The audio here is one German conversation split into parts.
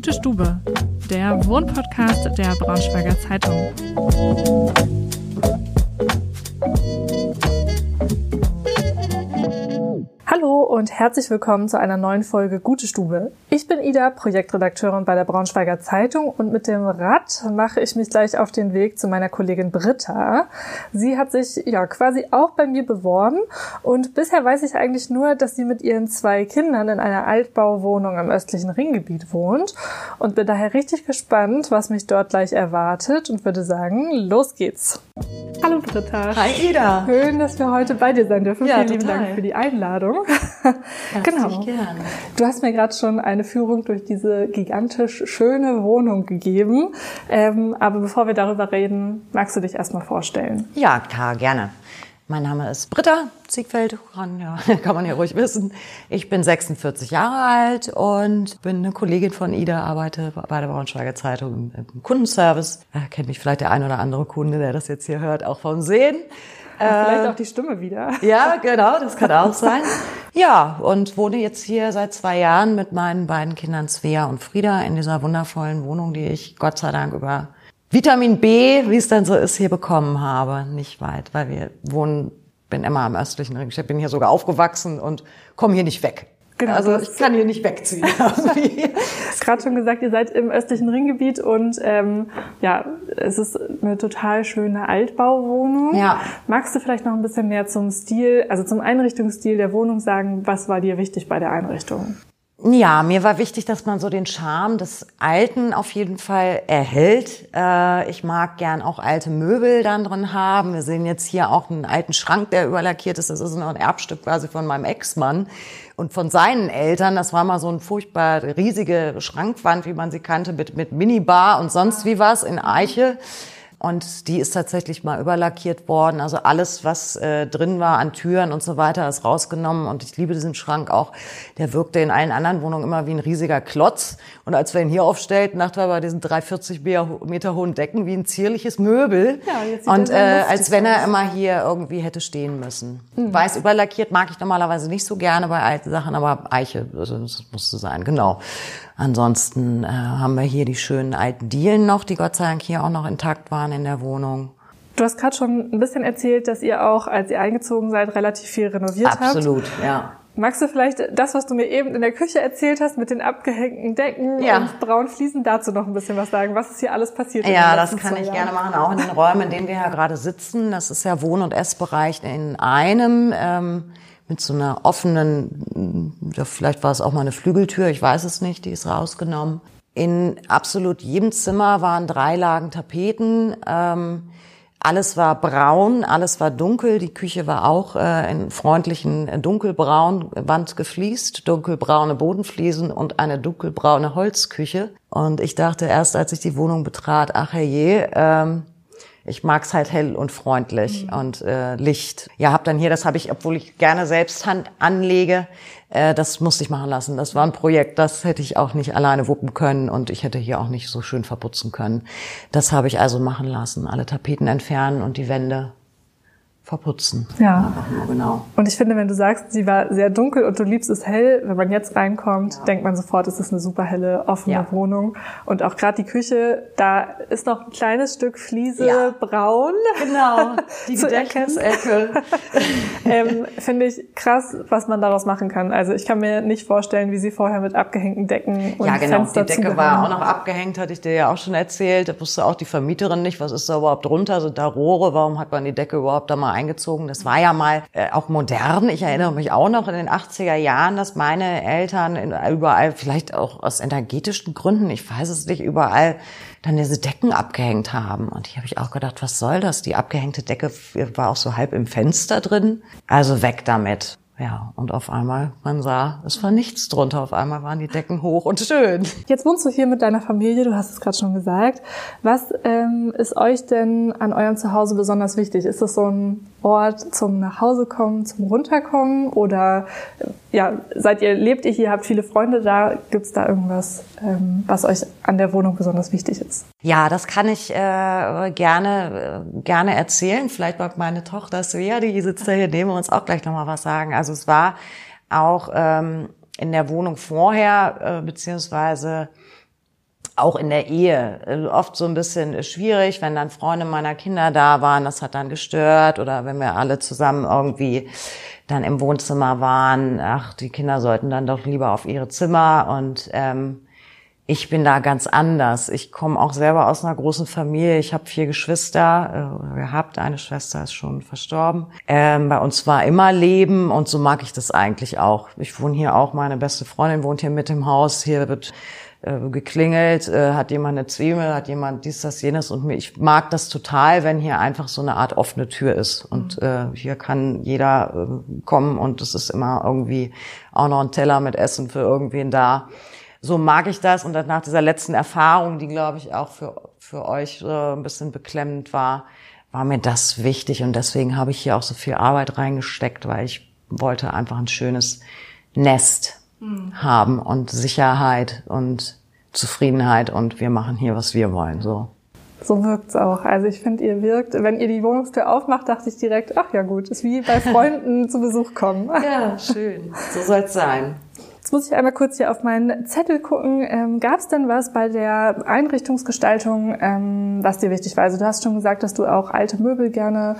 Gute Stube, der Wohnpodcast der Braunschweiger Zeitung. Hallo und herzlich willkommen zu einer neuen Folge Gute Stube. Ich bin Ida, Projektredakteurin bei der Braunschweiger Zeitung und mit dem Rad mache ich mich gleich auf den Weg zu meiner Kollegin Britta. Sie hat sich ja quasi auch bei mir beworben und bisher weiß ich eigentlich nur, dass sie mit ihren zwei Kindern in einer Altbauwohnung im östlichen Ringgebiet wohnt und bin daher richtig gespannt, was mich dort gleich erwartet und würde sagen, los geht's. Hallo Britta. Hi Ida. Schön, dass wir heute bei dir sein dürfen. Ja, Vielen total. lieben Dank für die Einladung. genau. Gern. Du hast mir gerade schon eine Führung durch diese gigantisch schöne Wohnung gegeben. Ähm, aber bevor wir darüber reden, magst du dich erstmal vorstellen? Ja, klar, gerne. Mein Name ist Britta Ziegfeld, kann, ja, kann man ja ruhig wissen. Ich bin 46 Jahre alt und bin eine Kollegin von Ida, arbeite bei der Braunschweiger Zeitung im Kundenservice. Da kennt mich vielleicht der ein oder andere Kunde, der das jetzt hier hört, auch vom Sehen. Vielleicht auch die Stimme wieder. Ja, genau, das kann auch sein. Ja, und wohne jetzt hier seit zwei Jahren mit meinen beiden Kindern Svea und Frieda in dieser wundervollen Wohnung, die ich Gott sei Dank über Vitamin B, wie es dann so ist, hier bekommen habe. Nicht weit, weil wir wohnen, bin immer am östlichen Ring. Ich bin hier sogar aufgewachsen und komme hier nicht weg. Genau, also ich kann hier nicht wegziehen. gerade schon gesagt, ihr seid im östlichen Ringgebiet und ähm, ja, es ist eine total schöne Altbauwohnung. Ja. Magst du vielleicht noch ein bisschen mehr zum Stil, also zum Einrichtungsstil der Wohnung sagen? Was war dir wichtig bei der Einrichtung? Ja, mir war wichtig, dass man so den Charme des Alten auf jeden Fall erhält. Äh, ich mag gern auch alte Möbel dann drin haben. Wir sehen jetzt hier auch einen alten Schrank, der überlackiert ist. Das ist noch ein Erbstück quasi von meinem Ex-Mann und von seinen Eltern. Das war mal so ein furchtbar riesige Schrankwand, wie man sie kannte, mit, mit Minibar und sonst wie was in Eiche. Und die ist tatsächlich mal überlackiert worden. Also alles, was äh, drin war an Türen und so weiter, ist rausgenommen. Und ich liebe diesen Schrank auch. Der wirkte in allen anderen Wohnungen immer wie ein riesiger Klotz. Und als wir ihn hier aufstellten, dachte wir bei diesen 340 Meter hohen Decken wie ein zierliches Möbel. Ja, jetzt sieht und äh, als wenn er immer hier irgendwie hätte stehen müssen. Mhm. Weiß überlackiert mag ich normalerweise nicht so gerne bei alten Sachen, aber Eiche, also das musste sein, genau. Ansonsten äh, haben wir hier die schönen alten Dielen noch, die Gott sei Dank hier auch noch intakt waren in der Wohnung. Du hast gerade schon ein bisschen erzählt, dass ihr auch, als ihr eingezogen seid, relativ viel renoviert Absolut, habt. Absolut, ja. Magst du vielleicht das, was du mir eben in der Küche erzählt hast, mit den abgehängten Decken ja. und braunen Fliesen, dazu noch ein bisschen was sagen? Was ist hier alles passiert? Ja, das kann ich Jahren? gerne machen, auch in den Räumen, in denen wir ja gerade sitzen. Das ist ja Wohn- und Essbereich in einem. Ähm, mit so einer offenen, vielleicht war es auch mal eine Flügeltür, ich weiß es nicht, die ist rausgenommen. In absolut jedem Zimmer waren drei Lagen Tapeten. Ähm, alles war braun, alles war dunkel. Die Küche war auch äh, in freundlichen äh, dunkelbraun Wand gefliest, dunkelbraune Bodenfliesen und eine dunkelbraune Holzküche. Und ich dachte erst, als ich die Wohnung betrat, ach herrje, ähm, ich mag's halt hell und freundlich mhm. und äh, Licht. Ja, hab dann hier, das habe ich, obwohl ich gerne selbst Hand anlege, äh, das musste ich machen lassen. Das war ein Projekt, das hätte ich auch nicht alleine wuppen können und ich hätte hier auch nicht so schön verputzen können. Das habe ich also machen lassen. Alle Tapeten entfernen und die Wände verputzen. Ja. Nur, genau. Und ich finde, wenn du sagst, sie war sehr dunkel und du liebst es hell, wenn man jetzt reinkommt, ja. denkt man sofort, es ist eine super helle, offene ja. Wohnung. Und auch gerade die Küche, da ist noch ein kleines Stück Fliese ja. braun. Genau, die Gedächtnisecke. ähm, finde ich krass, was man daraus machen kann. Also ich kann mir nicht vorstellen, wie sie vorher mit abgehängten Decken und Ja, genau, Fenster die Decke war auch noch abgehängt, hatte ich dir ja auch schon erzählt. Da wusste auch die Vermieterin nicht, was ist da überhaupt drunter, sind da Rohre, warum hat man die Decke überhaupt da mal eingezogen. Das war ja mal äh, auch modern. Ich erinnere mich auch noch in den 80er Jahren, dass meine Eltern überall, vielleicht auch aus energetischen Gründen, ich weiß es nicht, überall dann diese Decken abgehängt haben. Und hier habe ich auch gedacht, was soll das? Die abgehängte Decke war auch so halb im Fenster drin. Also weg damit. Ja, und auf einmal, man sah, es war nichts drunter. Auf einmal waren die Decken hoch und schön. Jetzt wohnst du hier mit deiner Familie, du hast es gerade schon gesagt. Was ähm, ist euch denn an eurem Zuhause besonders wichtig? Ist das so ein Ort zum Nachhausekommen, zum Runterkommen? Oder ja, seid ihr, lebt ihr hier, habt viele Freunde da? Gibt es da irgendwas, ähm, was euch an der Wohnung besonders wichtig ist? Ja, das kann ich äh, gerne, äh, gerne erzählen. Vielleicht mag meine Tochter Svea, die sitzt da hier neben uns, auch gleich nochmal was sagen. Also es war auch ähm, in der Wohnung vorher, äh, beziehungsweise auch in der Ehe äh, oft so ein bisschen schwierig, wenn dann Freunde meiner Kinder da waren, das hat dann gestört oder wenn wir alle zusammen irgendwie dann im Wohnzimmer waren, ach, die Kinder sollten dann doch lieber auf ihre Zimmer und ähm, ich bin da ganz anders. Ich komme auch selber aus einer großen Familie. Ich habe vier Geschwister. Äh, gehabt. Eine Schwester ist schon verstorben. Ähm, bei uns war immer Leben und so mag ich das eigentlich auch. Ich wohne hier auch. Meine beste Freundin wohnt hier mit im Haus. Hier wird äh, geklingelt, äh, hat jemand eine Zwiebel, hat jemand dies, das, jenes und ich mag das total, wenn hier einfach so eine Art offene Tür ist und mhm. äh, hier kann jeder äh, kommen und es ist immer irgendwie auch noch ein Teller mit Essen für irgendwen da so mag ich das. Und nach dieser letzten Erfahrung, die, glaube ich, auch für, für euch äh, ein bisschen beklemmend war, war mir das wichtig. Und deswegen habe ich hier auch so viel Arbeit reingesteckt, weil ich wollte einfach ein schönes Nest mhm. haben und Sicherheit und Zufriedenheit. Und wir machen hier, was wir wollen. So. So wirkt's auch. Also ich finde, ihr wirkt, wenn ihr die Wohnungstür aufmacht, dachte ich direkt, ach ja gut, ist wie bei Freunden zu Besuch kommen. Ja, schön. So soll's sein. Jetzt muss ich einmal kurz hier auf meinen Zettel gucken. Ähm, Gab es denn was bei der Einrichtungsgestaltung, ähm, was dir wichtig war? Also du hast schon gesagt, dass du auch alte Möbel gerne,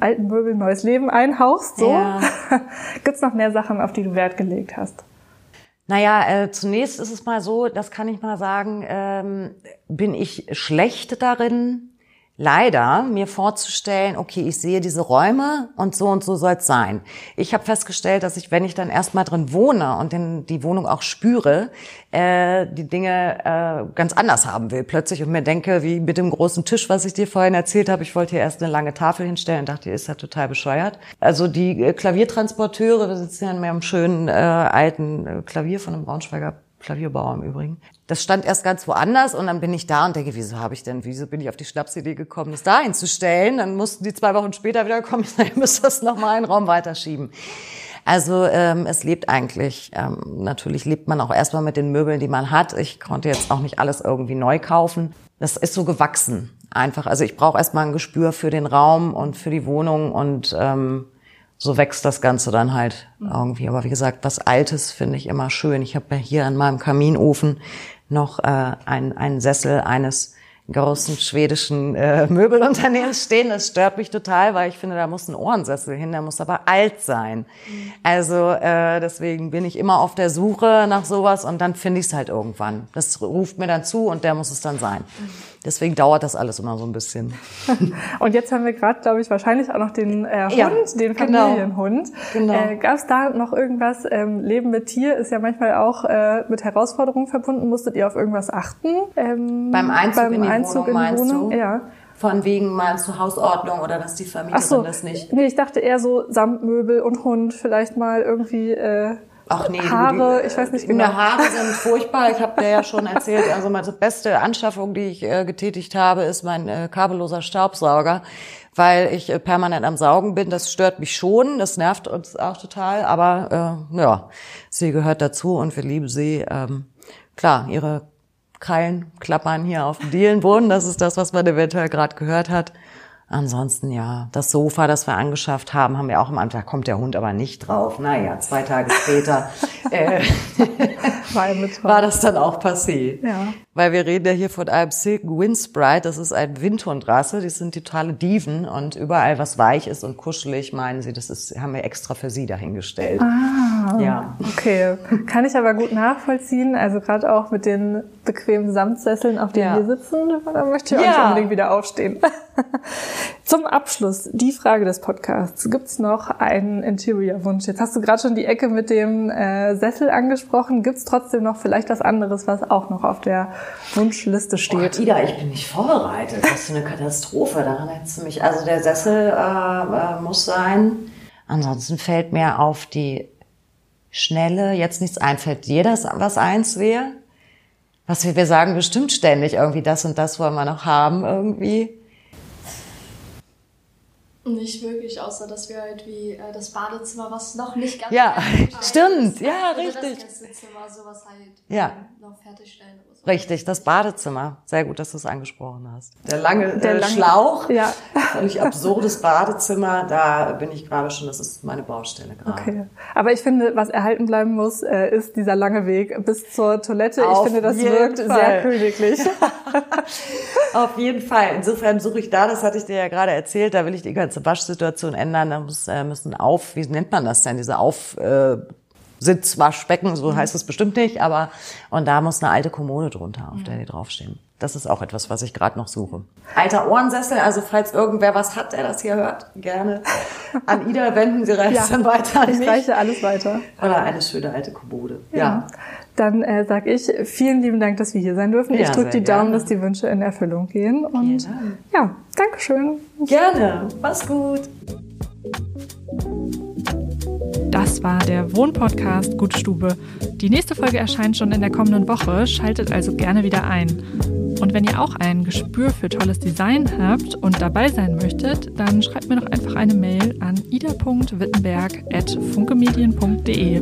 alten Möbel neues Leben einhauchst. So. Ja. Gibt es noch mehr Sachen, auf die du Wert gelegt hast? Naja, äh, zunächst ist es mal so, das kann ich mal sagen, ähm, bin ich schlecht darin, leider mir vorzustellen, okay, ich sehe diese Räume und so und so soll es sein. Ich habe festgestellt, dass ich, wenn ich dann erstmal drin wohne und den, die Wohnung auch spüre, äh, die Dinge äh, ganz anders haben will plötzlich und mir denke, wie mit dem großen Tisch, was ich dir vorhin erzählt habe, ich wollte hier erst eine lange Tafel hinstellen und dachte, ist ja total bescheuert. Also die äh, Klaviertransporteure, wir sitzen ja in einem schönen äh, alten äh, Klavier von einem Braunschweiger Klavierbauer im Übrigen. Das stand erst ganz woanders und dann bin ich da und denke, wieso habe ich denn, wieso bin ich auf die Schnapsidee gekommen, das da hinzustellen? Dann mussten die zwei Wochen später wieder kommen, ich sage, ihr müsst das nochmal einen Raum weiterschieben. Also ähm, es lebt eigentlich, ähm, natürlich lebt man auch erstmal mit den Möbeln, die man hat. Ich konnte jetzt auch nicht alles irgendwie neu kaufen. Das ist so gewachsen einfach. Also ich brauche erstmal ein Gespür für den Raum und für die Wohnung und ähm, so wächst das Ganze dann halt irgendwie. Aber wie gesagt, was Altes finde ich immer schön. Ich habe ja hier an meinem Kaminofen noch äh, einen, einen Sessel eines großen schwedischen äh, Möbelunternehmens stehen. Das stört mich total, weil ich finde, da muss ein Ohrensessel hin, der muss aber alt sein. Also äh, deswegen bin ich immer auf der Suche nach sowas und dann finde ich es halt irgendwann. Das ruft mir dann zu und der muss es dann sein. Deswegen dauert das alles immer so ein bisschen. und jetzt haben wir gerade, glaube ich, wahrscheinlich auch noch den äh, Hund, ja, den genau. Familienhund. Genau. Äh, Gab es da noch irgendwas? Ähm, Leben mit Tier ist ja manchmal auch äh, mit Herausforderungen verbunden. Musstet ihr auf irgendwas achten? Ähm, beim Einzug beim in die Einzug Wohnung, in die Wohnung? Ja. Von wegen meinst du Hausordnung oder dass die Vermieterin so. das nicht? Nee, ich dachte eher so Samtmöbel und Hund vielleicht mal irgendwie äh, Ach nee, Haare, die, ich weiß nicht genau. Meine Haare sind furchtbar. Ich habe dir ja schon erzählt, also meine beste Anschaffung, die ich äh, getätigt habe, ist mein äh, kabelloser Staubsauger, weil ich äh, permanent am Saugen bin. Das stört mich schon, das nervt uns auch total, aber äh, ja, sie gehört dazu und wir lieben sie. Ähm, klar, ihre Krallen klappern hier auf dem Dielenboden, das ist das, was man eventuell gerade gehört hat. Ansonsten ja, das Sofa, das wir angeschafft haben, haben wir auch im Anfang, da kommt der Hund aber nicht drauf. Naja, zwei Tage später äh, war das dann auch passiert. Ja. Weil wir reden ja hier von einem Silken Windsprite, das ist ein Windhundrasse, die sind totale Diven und überall was weich ist und kuschelig, meinen sie, das ist, haben wir extra für sie dahingestellt. Ah, ja. okay. Kann ich aber gut nachvollziehen, also gerade auch mit den bequemen Samtsesseln, auf denen ja. wir sitzen, da möchte ich auch ja. nicht unbedingt wieder aufstehen. Zum Abschluss die Frage des Podcasts. Gibt es noch einen Interior-Wunsch? Jetzt hast du gerade schon die Ecke mit dem äh, Sessel angesprochen. Gibt es trotzdem noch vielleicht was anderes, was auch noch auf der Wunschliste steht? Oh, Ida, ich bin nicht vorbereitet. Das ist eine Katastrophe. Daran hättest du mich. Also der Sessel äh, äh, muss sein. Ansonsten fällt mir auf die Schnelle jetzt nichts ein. Fällt dir das was eins wäre? Was wir, wir sagen bestimmt ständig irgendwie das und das wollen wir noch haben irgendwie. Nicht wirklich, außer dass wir halt wie äh, das Badezimmer, was noch nicht ganz Ja, fertig stimmt, ist, ja, oder richtig. Das Gästezimmer, sowas halt Ja. ähm, noch fertigstellen oder so. Richtig, das Badezimmer. Sehr gut, dass du es angesprochen hast. Der lange Der äh, lange- Schlauch, Ja. völlig absurdes Badezimmer, da bin ich gerade schon, das ist meine Baustelle gerade. Okay. Aber ich finde, was erhalten bleiben muss, äh, ist dieser lange Weg bis zur Toilette. Auf ich finde, das wirkt Fall. sehr königlich. Auf jeden Fall. Insofern suche ich da, das hatte ich dir ja gerade erzählt, da will ich die ganze Waschsituation ändern. Da muss, äh, müssen auf, wie nennt man das denn, diese auf, äh, Sitzwaschbecken, so heißt es bestimmt nicht, aber und da muss eine alte Kommode drunter, auf der die draufstehen. Das ist auch etwas, was ich gerade noch suche. Alter Ohrensessel, also falls irgendwer was hat, der das hier hört, gerne an Ida wenden Sie reicht dann weiter an ich mich. reiche alles weiter. Oder eine schöne alte Kommode. Ja. Dann äh, sag ich vielen lieben Dank, dass wir hier sein dürfen. Ja, ich drücke die Daumen, gerne. dass die Wünsche in Erfüllung gehen. Und Dank. ja, Dankeschön. Gerne. Mach's gut. Das war der Wohnpodcast Gute Stube. Die nächste Folge erscheint schon in der kommenden Woche, schaltet also gerne wieder ein. Und wenn ihr auch ein Gespür für tolles Design habt und dabei sein möchtet, dann schreibt mir doch einfach eine Mail an ida.wittenberg.funkemedien.de.